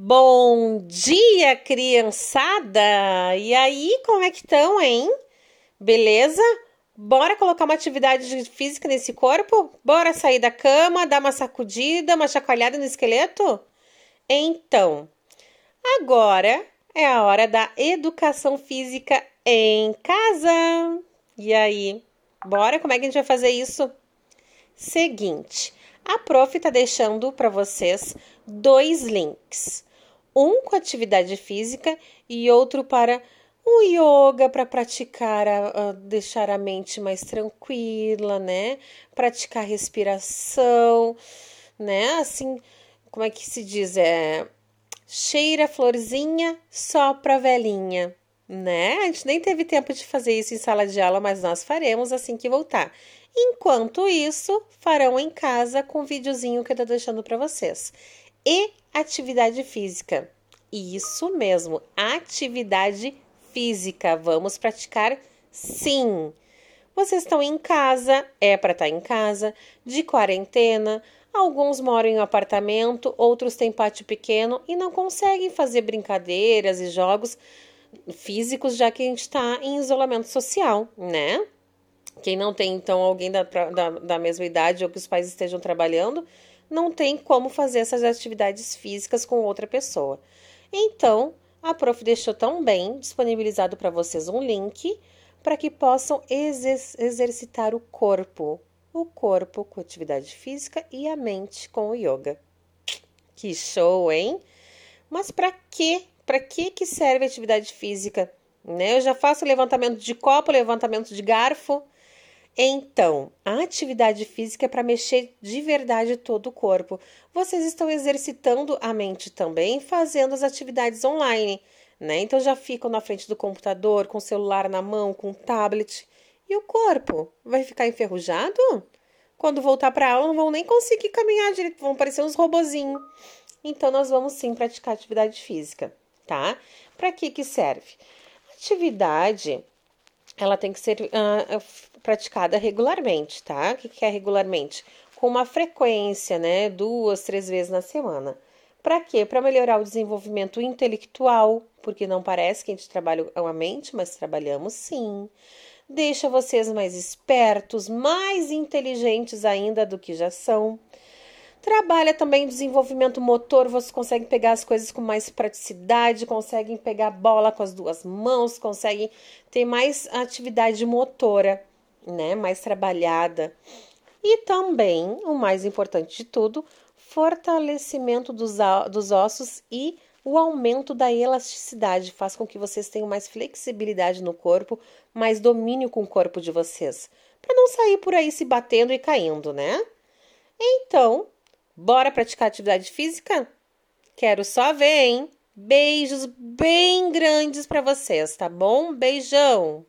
Bom dia, criançada! E aí, como é que estão, hein? Beleza? Bora colocar uma atividade física nesse corpo? Bora sair da cama, dar uma sacudida, uma chacoalhada no esqueleto? Então, agora é a hora da educação física em casa. E aí, bora? Como é que a gente vai fazer isso? Seguinte, a prof está deixando para vocês dois links um com atividade física e outro para o yoga para praticar, a, a, deixar a mente mais tranquila, né? Praticar respiração, né? Assim, como é que se diz? É cheira florzinha, sopra velhinha, né? A gente nem teve tempo de fazer isso em sala de aula, mas nós faremos assim que voltar. Enquanto isso, farão em casa com o videozinho que eu tô deixando para vocês e atividade física. Isso mesmo, atividade física. Vamos praticar sim. Vocês estão em casa, é para estar tá em casa, de quarentena. Alguns moram em um apartamento, outros têm pátio pequeno e não conseguem fazer brincadeiras e jogos físicos, já que a gente está em isolamento social, né? Quem não tem, então, alguém da, da, da mesma idade ou que os pais estejam trabalhando, não tem como fazer essas atividades físicas com outra pessoa. Então, a prof deixou tão bem disponibilizado para vocês um link para que possam exercitar o corpo, o corpo com atividade física e a mente com o yoga. Que show, hein? Mas para quê? Para que que serve a atividade física? Né? Eu já faço levantamento de copo, levantamento de garfo. Então, a atividade física é para mexer de verdade todo o corpo. Vocês estão exercitando a mente também, fazendo as atividades online, né? Então já ficam na frente do computador, com o celular na mão, com o tablet. E o corpo vai ficar enferrujado? Quando voltar para aula, não vão nem conseguir caminhar direito, vão parecer uns robozinhos. Então, nós vamos sim praticar atividade física, tá? Para que que serve? Atividade ela tem que ser uh, praticada regularmente, tá? O que é regularmente? Com uma frequência, né? Duas, três vezes na semana. Para quê? Para melhorar o desenvolvimento intelectual, porque não parece que a gente trabalha a mente, mas trabalhamos sim. Deixa vocês mais espertos, mais inteligentes ainda do que já são Trabalha também desenvolvimento motor, você consegue pegar as coisas com mais praticidade, conseguem pegar bola com as duas mãos, conseguem ter mais atividade motora, né? Mais trabalhada. E também, o mais importante de tudo, fortalecimento dos, dos ossos e o aumento da elasticidade faz com que vocês tenham mais flexibilidade no corpo, mais domínio com o corpo de vocês, para não sair por aí se batendo e caindo, né? Então, Bora praticar atividade física? Quero só ver, hein? Beijos bem grandes para vocês, tá bom? Beijão!